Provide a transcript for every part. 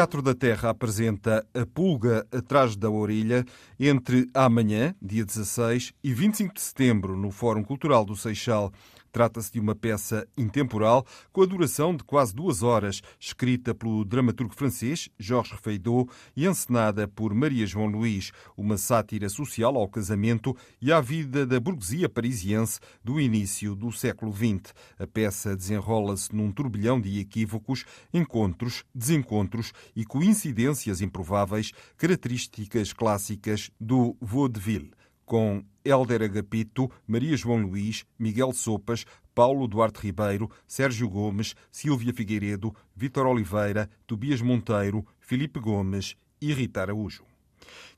Teatro da Terra apresenta A Pulga Atrás da Orelha entre amanhã, dia 16, e 25 de setembro, no Fórum Cultural do Seixal. Trata-se de uma peça intemporal com a duração de quase duas horas, escrita pelo dramaturgo francês Georges Feydeau e encenada por Maria João Luís, uma sátira social ao casamento e à vida da burguesia parisiense do início do século XX. A peça desenrola-se num turbilhão de equívocos, encontros, desencontros e coincidências improváveis, características clássicas do vaudeville com Hélder Agapito, Maria João Luís, Miguel Sopas, Paulo Duarte Ribeiro, Sérgio Gomes, Silvia Figueiredo, Vítor Oliveira, Tobias Monteiro, Felipe Gomes e Rita Araújo.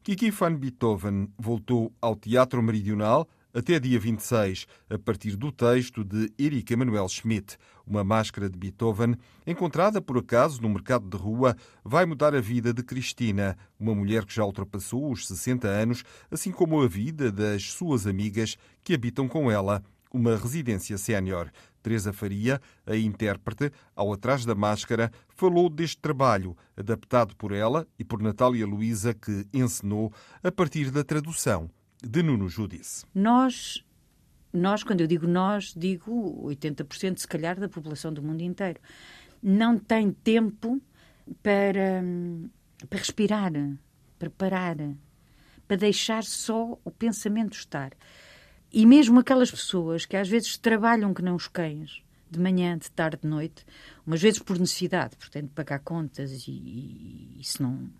Kiki van Beethoven voltou ao Teatro Meridional até dia 26, a partir do texto de Erika Emanuel Schmidt. Uma máscara de Beethoven, encontrada por acaso no mercado de rua, vai mudar a vida de Cristina, uma mulher que já ultrapassou os 60 anos, assim como a vida das suas amigas que habitam com ela uma residência sénior. Teresa Faria, a intérprete, ao atrás da máscara, falou deste trabalho, adaptado por ela e por Natália Luísa, que encenou a partir da tradução de Nuno Judice. Nós, nós, quando eu digo nós, digo 80% se calhar da população do mundo inteiro, não tem tempo para, para respirar, para parar, para deixar só o pensamento estar. E mesmo aquelas pessoas que às vezes trabalham que não os cães, de manhã, de tarde, de noite, umas vezes por necessidade, de pagar contas e, e isso não.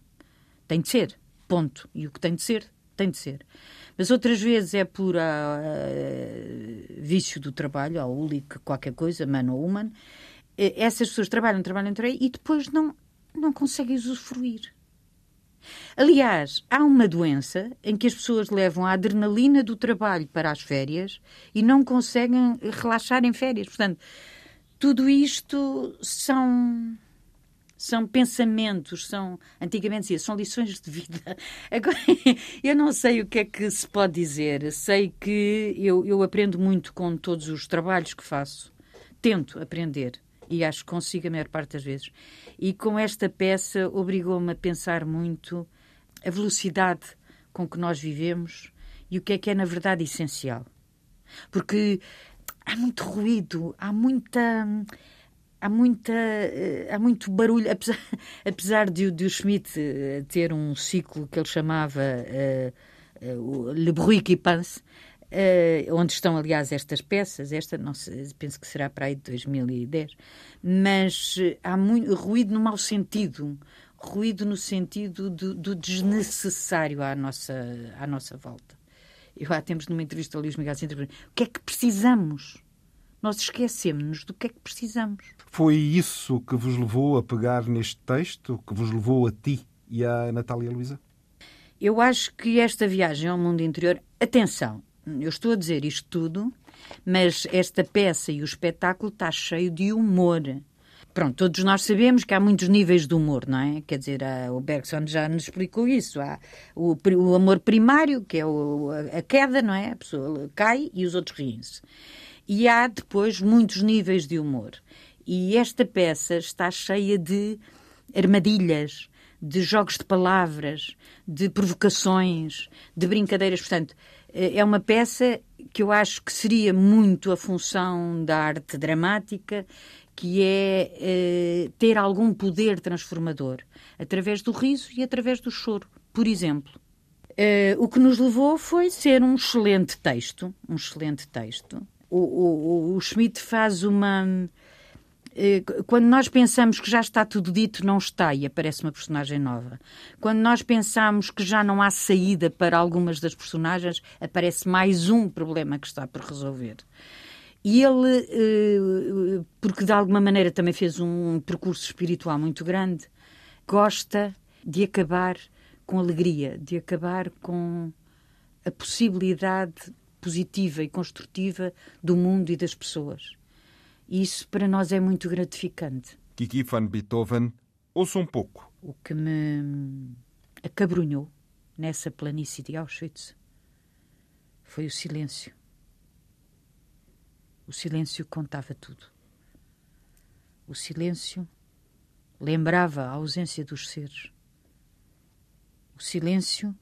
tem de ser, ponto. E o que tem de ser, tem de ser. Mas outras vezes é por uh, vício do trabalho, ou úlico qualquer coisa, man ou woman. Essas pessoas trabalham, trabalham, trabalham e depois não, não conseguem usufruir. Aliás, há uma doença em que as pessoas levam a adrenalina do trabalho para as férias e não conseguem relaxar em férias. Portanto, tudo isto são são pensamentos, são, antigamente dizia, são lições de vida. Agora, eu não sei o que é que se pode dizer. Sei que eu, eu aprendo muito com todos os trabalhos que faço. Tento aprender e acho que consigo a maior parte das vezes. E com esta peça obrigou-me a pensar muito a velocidade com que nós vivemos e o que é que é, na verdade, essencial. Porque há muito ruído, há muita há muita eh, há muito barulho apesar, apesar de, de o Schmidt eh, ter um ciclo que ele chamava uh, uh, Le Bruit qui pense uh, onde estão aliás estas peças esta não sei, penso que será para aí de 2010 mas há muito ruído no mau sentido ruído no sentido do, do desnecessário à nossa à nossa volta eu há tempos numa entrevista ao Luís Miguel Sintra o que é que precisamos nós esquecemos-nos do que é que precisamos. Foi isso que vos levou a pegar neste texto, que vos levou a ti e à Natália Luísa? Eu acho que esta viagem ao mundo interior, atenção, eu estou a dizer isto tudo, mas esta peça e o espetáculo está cheio de humor. Pronto, todos nós sabemos que há muitos níveis de humor, não é? Quer dizer, o Bergson já nos explicou isso. Há o, o amor primário, que é o, a queda, não é? A pessoa cai e os outros riem-se. E há depois muitos níveis de humor. E esta peça está cheia de armadilhas, de jogos de palavras, de provocações, de brincadeiras. Portanto, eh, é uma peça que eu acho que seria muito a função da arte dramática, que é eh, ter algum poder transformador, através do riso e através do choro, por exemplo. Eh, o que nos levou foi ser um excelente texto, um excelente texto, o, o, o Schmidt faz uma quando nós pensamos que já está tudo dito, não está e aparece uma personagem nova. Quando nós pensamos que já não há saída para algumas das personagens, aparece mais um problema que está por resolver. E ele, eh, porque de alguma maneira também fez um percurso espiritual muito grande, gosta de acabar com alegria, de acabar com a possibilidade positiva e construtiva do mundo e das pessoas. E isso para nós é muito gratificante. Kiki van Beethoven, ouça um pouco. O que me acabrunhou nessa planície de Auschwitz foi o silêncio. O silêncio contava tudo. O silêncio lembrava a ausência dos seres. O silêncio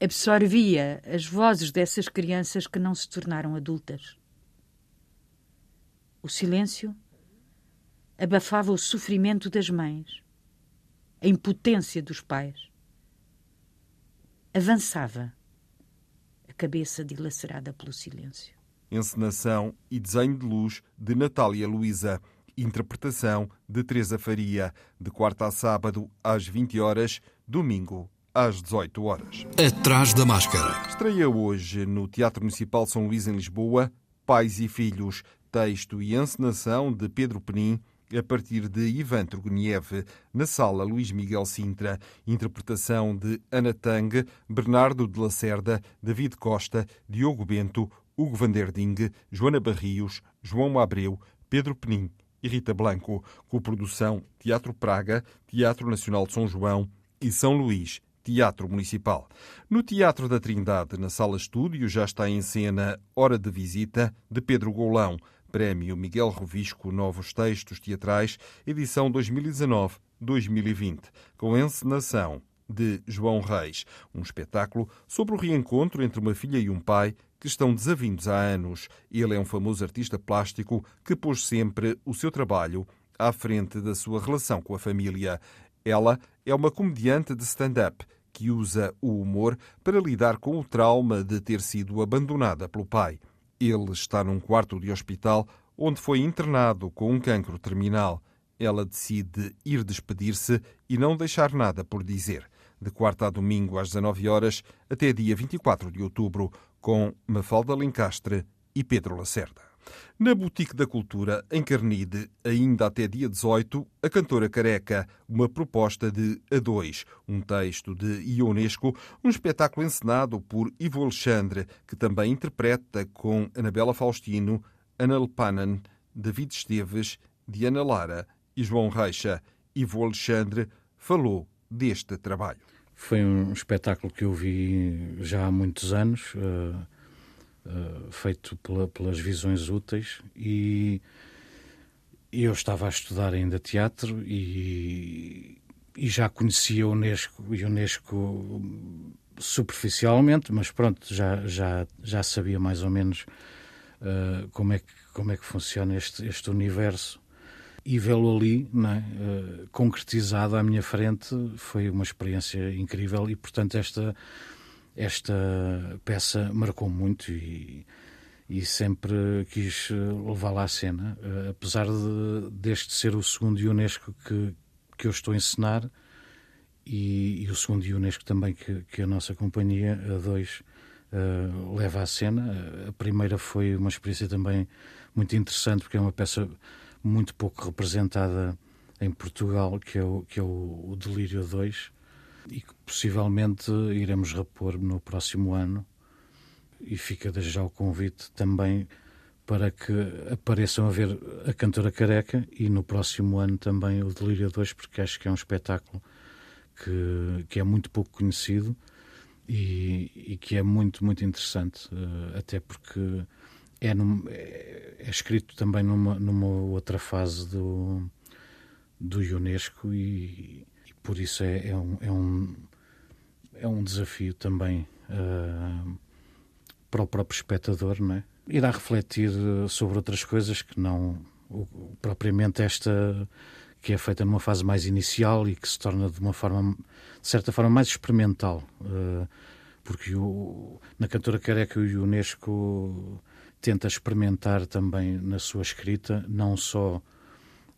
absorvia as vozes dessas crianças que não se tornaram adultas. O silêncio abafava o sofrimento das mães, a impotência dos pais. Avançava a cabeça dilacerada pelo silêncio. Encenação e desenho de luz de Natália Luísa. Interpretação de Teresa Faria, de quarta a sábado às 20 horas, domingo às 18 horas. Atrás da máscara. Estreia hoje no Teatro Municipal São Luís, em Lisboa, Pais e Filhos, texto e encenação de Pedro Penin, a partir de Ivan Turguniev, na sala Luís Miguel Sintra, interpretação de Ana Tang, Bernardo de Lacerda, David Costa, Diogo Bento, Hugo Vanderding, Joana Barrios, João Abreu, Pedro Penin e Rita Blanco, com produção Teatro Praga, Teatro Nacional de São João e São Luís, Teatro Municipal. No Teatro da Trindade, na Sala Estúdio, já está em cena Hora de Visita, de Pedro Golão, Prémio Miguel Rovisco Novos Textos Teatrais, edição 2019-2020, com encenação de João Reis, um espetáculo sobre o reencontro entre uma filha e um pai que estão desavindos há anos. Ele é um famoso artista plástico que pôs sempre o seu trabalho à frente da sua relação com a família. Ela é uma comediante de stand-up que usa o humor para lidar com o trauma de ter sido abandonada pelo pai. Ele está num quarto de hospital onde foi internado com um cancro terminal. Ela decide ir despedir-se e não deixar nada por dizer. De quarta a domingo às 19 horas até dia 24 de outubro, com Mafalda Lencastre e Pedro Lacerda. Na Boutique da Cultura, em Carnide, ainda até dia 18, a cantora Careca, uma proposta de A2, um texto de Ionesco, um espetáculo encenado por Ivo Alexandre, que também interpreta com Anabela Faustino, Ana Lepanan, David Esteves, Diana Lara e João Reixa. Ivo Alexandre falou deste trabalho. Foi um espetáculo que eu vi já há muitos anos. Uh uh, feito pela, pelas visões úteis e eu estava a estudar ainda teatro e, e já conhecia o Unesco, Unesco superficialmente, mas pronto, já, já, já sabia mais ou menos uh, como, é que, como é que funciona este, este universo. E vê-lo ali, uh, concretizado à minha frente, foi uma experiência incrível e, portanto, esta esta peça marcou muito e, e sempre quis levá-la à cena, uh, apesar de, deste ser o segundo Unesco que, que eu estou a encenar e, e o segundo Unesco também que, que a nossa companhia, a dois, uh, leva à cena. A primeira foi uma experiência também muito interessante porque é uma peça muito pouco representada em Portugal, que é o, que é o, o Delírio 2, e que possivelmente iremos repor no próximo ano. E fica desde já o convite também para que apareçam a ver a Cantora Careca e no próximo ano também o Delírio 2, porque acho que é um espetáculo que, que é muito pouco conhecido e, e que é muito, muito interessante, uh, até porque é, num, é, é, escrito também numa, numa outra fase do, do Unesco e, por isso é, é, um, é, um, é um desafio também uh, para o próprio espectador, não é? Irá refletir ah, sobre outras coisas que não o, propriamente esta que é feita numa fase mais inicial e que se torna de uma forma, de certa forma, mais experimental. Uh, porque o, na Cantora Careca o Unesco tenta experimentar também na sua escrita não só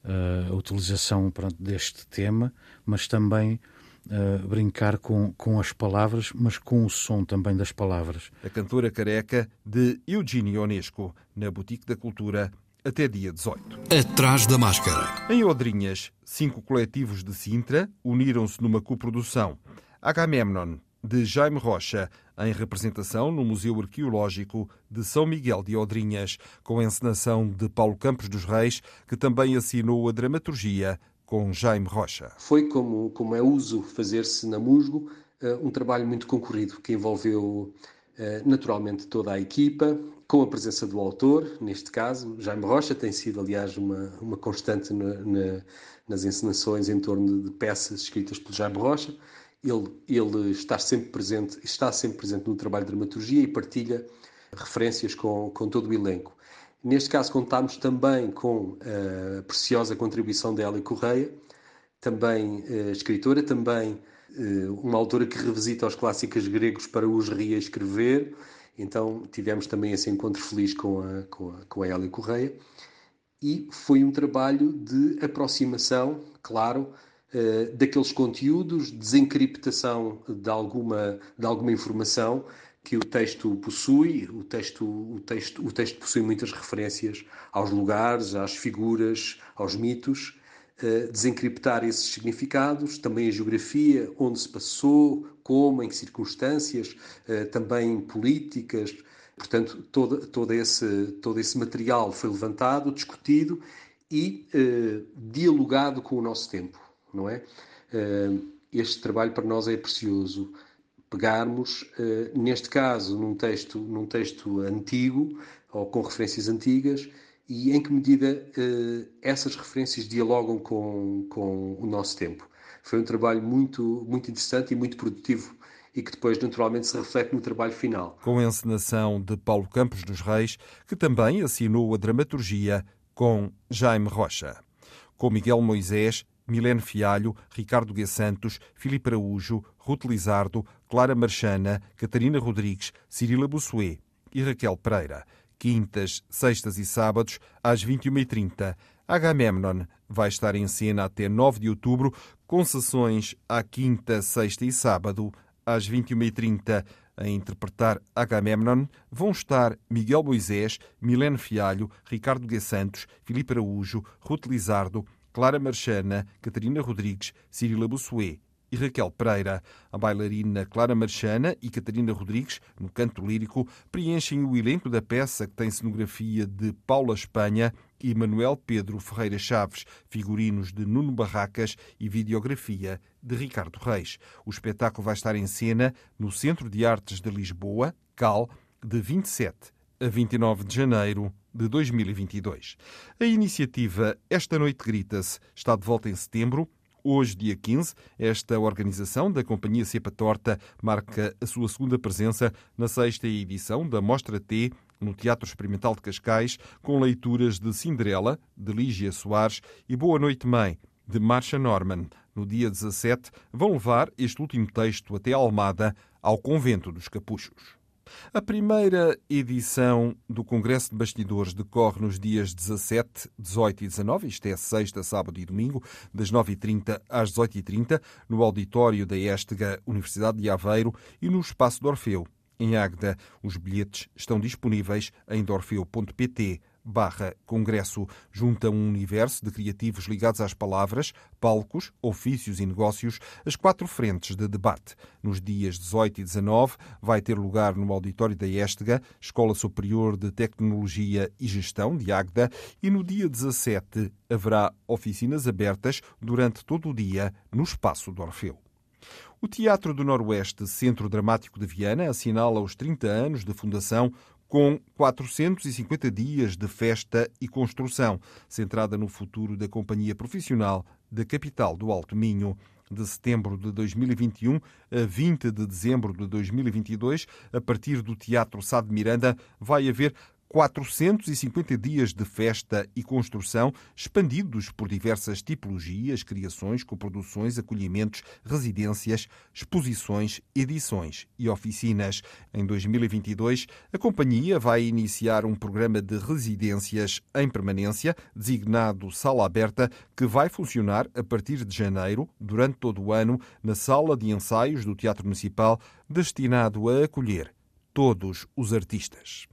uh, a utilização pronto, deste tema, mas também uh, brincar com, com as palavras, mas com o som também das palavras. A cantora careca de Eugênio Onesco, na Boutique da Cultura, até dia 18. Atrás da máscara. Em Odrinhas, cinco coletivos de Sintra uniram-se numa coprodução. Agamemnon, de Jaime Rocha, em representação no Museu Arqueológico de São Miguel de Odrinhas, com a encenação de Paulo Campos dos Reis, que também assinou a dramaturgia com Jaime Rocha. Foi, como, como é uso fazer-se na Musgo, eh, um trabalho muito concorrido que envolveu eh, naturalmente toda a equipa, com a presença do autor, neste caso, Jaime Rocha, tem sido, aliás, uma, uma constante na, na, nas encenações em torno de peças escritas por Jaime Rocha. Ele, ele está sempre presente, está sempre presente no trabalho de dramaturgia e partilha referências com, com todo o elenco. Neste caso, contámos também com a preciosa contribuição de Hélia Correia, também uh, escritora, também uh, uma autora que revisita os clássicos gregos para os reescrever. Então, tivemos também esse encontro feliz com a, com a, com a Hélia Correia. E foi um trabalho de aproximação, claro, uh, daqueles conteúdos, desencriptação de alguma, de alguma informação que o texto possui. O texto, o, texto, o texto possui muitas referências aos lugares, às figuras, aos mitos. Uh, desencriptar esses significados, também a geografia, onde se passou, como, em que circunstâncias, uh, também políticas. Portanto, todo, todo, esse, todo esse material foi levantado, discutido e dialogado com o nosso tempo, não é? este trabalho para nós é precioso pegarmos, uh, neste caso, num texto, num texto antigo ou com referências antigas e em que medida uh, essas referências dialogam com, com o nosso tempo. Foi um trabalho muito, muito interessante e muito produtivo e que depois naturalmente se reflete no trabalho final. Com a encenação de Paulo Campos dos Reis, que também assinou a dramaturgia com Jaime Rocha. Com Miguel Moisés, Milene Fialho, Ricardo G. Santos, Filipe Araújo, Ruth Lizardo, Clara Marchana, Catarina Rodrigues, Cirila Bussuet e Raquel Pereira. Quintas, sextas e sábados, às 21h30. Agamemnon vai estar em cena até 9 de outubro, com sessões à quinta, sexta e sábado, às 21h30. A interpretar Agamemnon vão estar Miguel Moisés, Milene Fialho, Ricardo G. Santos, Filipe Araújo, Ruth Lizardo, Clara Marchana, Catarina Rodrigues, Cirila Bussuet e Raquel Pereira. A bailarina Clara Marchana e Catarina Rodrigues, no canto lírico, preenchem o elenco da peça que tem cenografia de Paula Espanha e Manuel Pedro Ferreira Chaves, figurinos de Nuno Barracas e videografia de Ricardo Reis. O espetáculo vai estar em cena no Centro de Artes de Lisboa, CAL, de 27 a 29 de janeiro de 2022. A iniciativa Esta Noite Grita-se está de volta em setembro. Hoje, dia 15, esta organização da Companhia Cepa Torta marca a sua segunda presença na sexta edição da Mostra T no Teatro Experimental de Cascais, com leituras de Cinderela, de Lígia Soares e Boa Noite Mãe, de Marcia Norman. No dia 17, vão levar este último texto até Almada, ao Convento dos Capuchos. A primeira edição do Congresso de Bastidores decorre nos dias 17, 18 e 19, isto é sexta, sábado e domingo, das 9h30 às 18h30, no auditório da Estega Universidade de Aveiro e no Espaço do Orfeu, em Águeda. Os bilhetes estão disponíveis em dorfeu.pt barra Congresso junta um universo de criativos ligados às palavras, palcos, ofícios e negócios, as quatro frentes de debate. Nos dias 18 e 19 vai ter lugar no auditório da Estega, Escola Superior de Tecnologia e Gestão de Águeda, e no dia 17 haverá oficinas abertas durante todo o dia no Espaço do Orfeu. O Teatro do Noroeste, Centro Dramático de Viana, assinala os 30 anos de fundação com 450 dias de festa e construção, centrada no futuro da companhia profissional da capital do Alto Minho. De setembro de 2021 a 20 de dezembro de 2022, a partir do Teatro Sá de Miranda, vai haver 450 dias de festa e construção, expandidos por diversas tipologias, criações, coproduções, acolhimentos, residências, exposições, edições e oficinas. Em 2022, a companhia vai iniciar um programa de residências em permanência, designado Sala Aberta, que vai funcionar a partir de janeiro, durante todo o ano, na sala de ensaios do Teatro Municipal, destinado a acolher todos os artistas.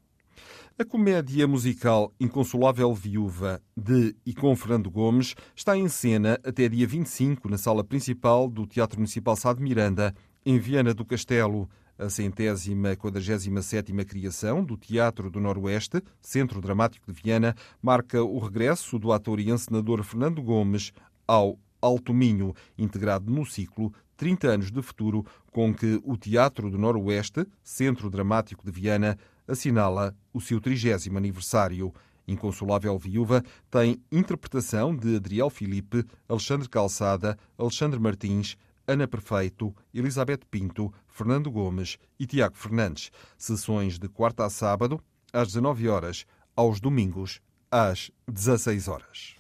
A comédia musical Inconsolável Viúva de e com Fernando Gomes está em cena até dia 25 na sala principal do Teatro Municipal Sá de Miranda, em Viana do Castelo. A centésima quadragésima sétima criação do Teatro do Noroeste, Centro Dramático de Viana, marca o regresso do ator e encenador Fernando Gomes ao Alto Minho, integrado no ciclo 30 anos de futuro, com que o Teatro do Noroeste, Centro Dramático de Viana, assinala o seu trigésimo aniversário. Inconsolável Viúva tem interpretação de Adriel Filipe, Alexandre Calçada, Alexandre Martins, Ana Perfeito, Elizabeth Pinto, Fernando Gomes e Tiago Fernandes. Sessões de quarta a sábado, às 19 horas, aos domingos, às 16 horas.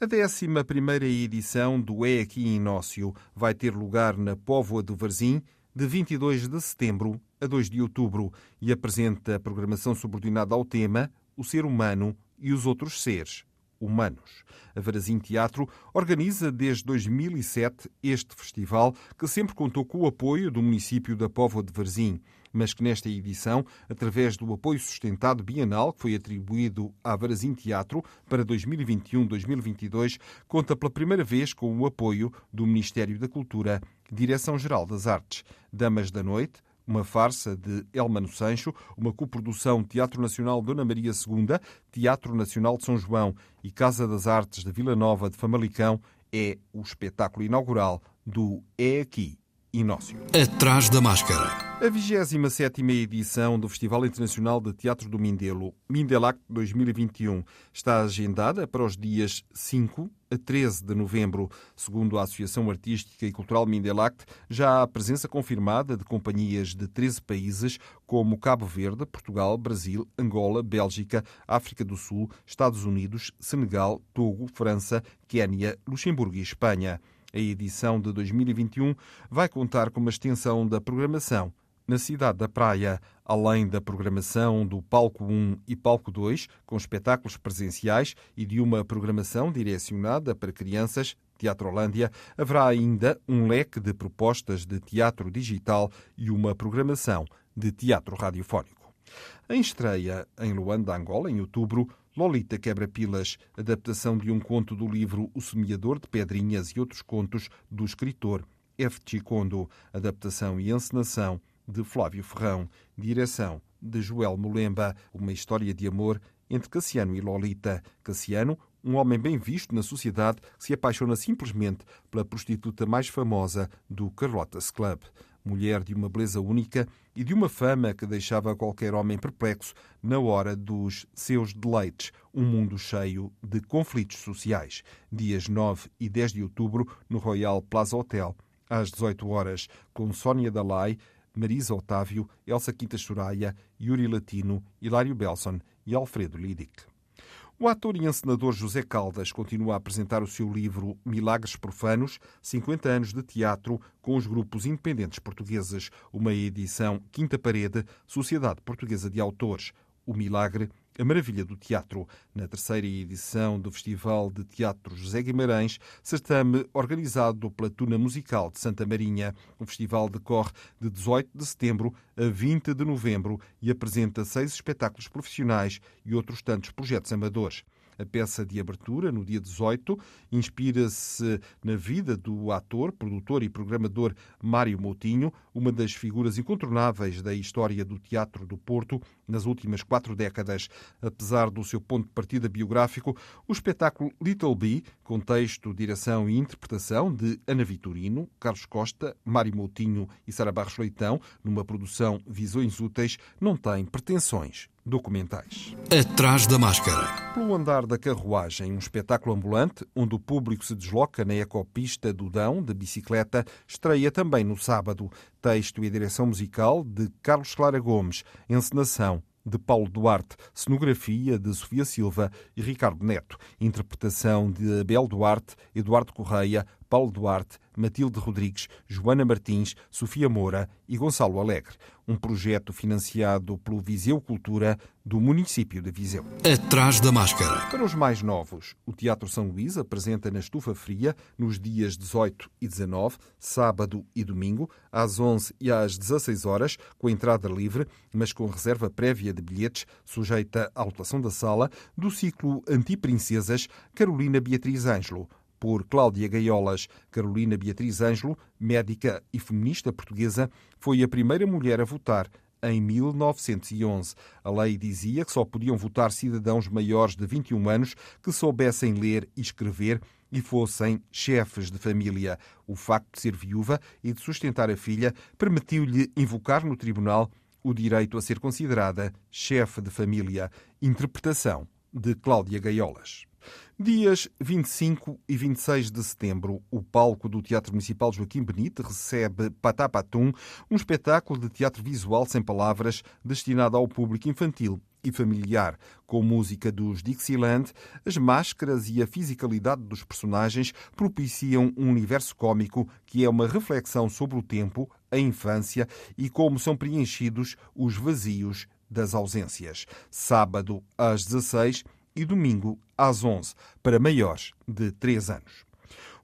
A 11 edição do É Aqui Inócio vai ter lugar na Póvoa do Varzim, de 22 de setembro a 2 de outubro, e apresenta programação subordinada ao tema O Ser Humano e os Outros Seres Humanos. A Varazim Teatro organiza desde 2007 este festival, que sempre contou com o apoio do município da Póvoa de Varzim mas que nesta edição, através do apoio sustentado bienal que foi atribuído à Varazim Teatro para 2021-2022, conta pela primeira vez com o apoio do Ministério da Cultura, Direção-Geral das Artes, Damas da Noite, uma farsa de Elmano Sancho, uma coprodução Teatro Nacional Dona Maria II, Teatro Nacional de São João e Casa das Artes de Vila Nova de Famalicão, é o espetáculo inaugural do É Aqui, Inócio. Atrás da Máscara. A 27 edição do Festival Internacional de Teatro do Mindelo, Mindelac 2021, está agendada para os dias 5 a 13 de novembro. Segundo a Associação Artística e Cultural Mindelac, já há presença confirmada de companhias de 13 países, como Cabo Verde, Portugal, Brasil, Angola, Bélgica, África do Sul, Estados Unidos, Senegal, Togo, França, Quênia, Luxemburgo e Espanha. A edição de 2021 vai contar com uma extensão da programação na cidade da Praia, além da programação do Palco 1 e Palco 2, com espetáculos presenciais e de uma programação direcionada para crianças, Teatro Holândia, haverá ainda um leque de propostas de teatro digital e uma programação de teatro radiofónico. Em estreia em Luanda, Angola, em outubro, Lolita Quebra-Pilas, adaptação de um conto do livro O Semeador de Pedrinhas e outros contos do escritor F. Chicondo, adaptação e encenação de Flávio Ferrão, direção de Joel Molemba, uma história de amor entre Cassiano e Lolita. Cassiano, um homem bem visto na sociedade, se apaixona simplesmente pela prostituta mais famosa do Carlotas Club. Mulher de uma beleza única e de uma fama que deixava qualquer homem perplexo na hora dos seus deleites. Um mundo cheio de conflitos sociais. Dias 9 e 10 de outubro, no Royal Plaza Hotel, às 18 horas, com Sónia Dalai, Marisa Otávio, Elsa Quinta Soraya, Yuri Latino, Hilário Belson e Alfredo Lidic. O ator e encenador José Caldas continua a apresentar o seu livro Milagres Profanos, 50 anos de teatro com os grupos independentes portugueses, uma edição Quinta Parede, Sociedade Portuguesa de Autores. O Milagre a Maravilha do Teatro, na terceira edição do Festival de Teatro José Guimarães, certame organizado pela Tuna Musical de Santa Marinha. O festival decorre de 18 de setembro a 20 de novembro e apresenta seis espetáculos profissionais e outros tantos projetos amadores. A peça de abertura, no dia 18, inspira-se na vida do ator, produtor e programador Mário Moutinho, uma das figuras incontornáveis da história do teatro do Porto nas últimas quatro décadas. Apesar do seu ponto de partida biográfico, o espetáculo Little Bee, com texto, direção e interpretação de Ana Vitorino, Carlos Costa, Mário Moutinho e Sara Barros Leitão, numa produção Visões Úteis, não tem pretensões documentais. Atrás da máscara. Pelo andar da carruagem, um espetáculo ambulante onde o público se desloca na ecopista do Dão de bicicleta, estreia também no sábado. Texto e direção musical de Carlos Clara Gomes, encenação de Paulo Duarte, cenografia de Sofia Silva e Ricardo Neto, interpretação de Abel Duarte, Eduardo Correia, Paulo Duarte, Matilde Rodrigues, Joana Martins, Sofia Moura e Gonçalo Alegre. Um projeto financiado pelo Viseu Cultura do município de Viseu. Atrás da máscara. Para os mais novos, o Teatro São Luís apresenta na Estufa Fria nos dias 18 e 19, sábado e domingo, às 11 e às 16 horas, com entrada livre, mas com reserva prévia de bilhetes, sujeita à lotação da sala, do ciclo Antiprincesas Carolina Beatriz Ângelo por Cláudia Gaiolas. Carolina Beatriz Ângelo, médica e feminista portuguesa, foi a primeira mulher a votar em 1911. A lei dizia que só podiam votar cidadãos maiores de 21 anos que soubessem ler e escrever e fossem chefes de família. O facto de ser viúva e de sustentar a filha permitiu-lhe invocar no tribunal o direito a ser considerada chefe de família. Interpretação de Cláudia Gaiolas. Dias 25 e 26 de setembro, o palco do Teatro Municipal Joaquim Benite recebe Patapatum, um espetáculo de teatro visual sem palavras destinado ao público infantil e familiar, com música dos Dixieland, as máscaras e a fisicalidade dos personagens propiciam um universo cômico que é uma reflexão sobre o tempo, a infância e como são preenchidos os vazios das ausências. Sábado às 16 e domingo às 11, para maiores de 3 anos.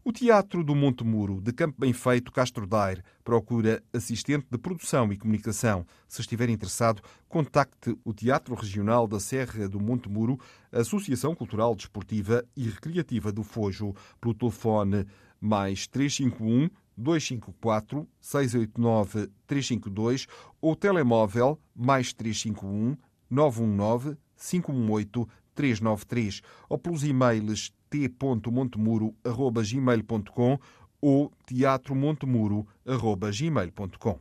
O Teatro do Monte Muro, de Campo Bem Feito, Castro Daire, procura assistente de produção e comunicação. Se estiver interessado, contacte o Teatro Regional da Serra do Monte Muro, Associação Cultural Desportiva e Recreativa do Fojo, pelo telefone mais 351 254 689 352 ou telemóvel mais 351 919 518 393 ou pelos e-mails t.montemuro.gmail.com ou teatromontemuro.gmail.com.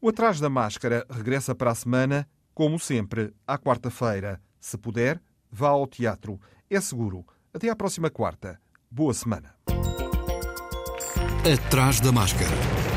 O Atrás da Máscara regressa para a semana, como sempre, à quarta-feira. Se puder, vá ao teatro. É seguro. Até à próxima quarta. Boa semana. Atrás da Máscara.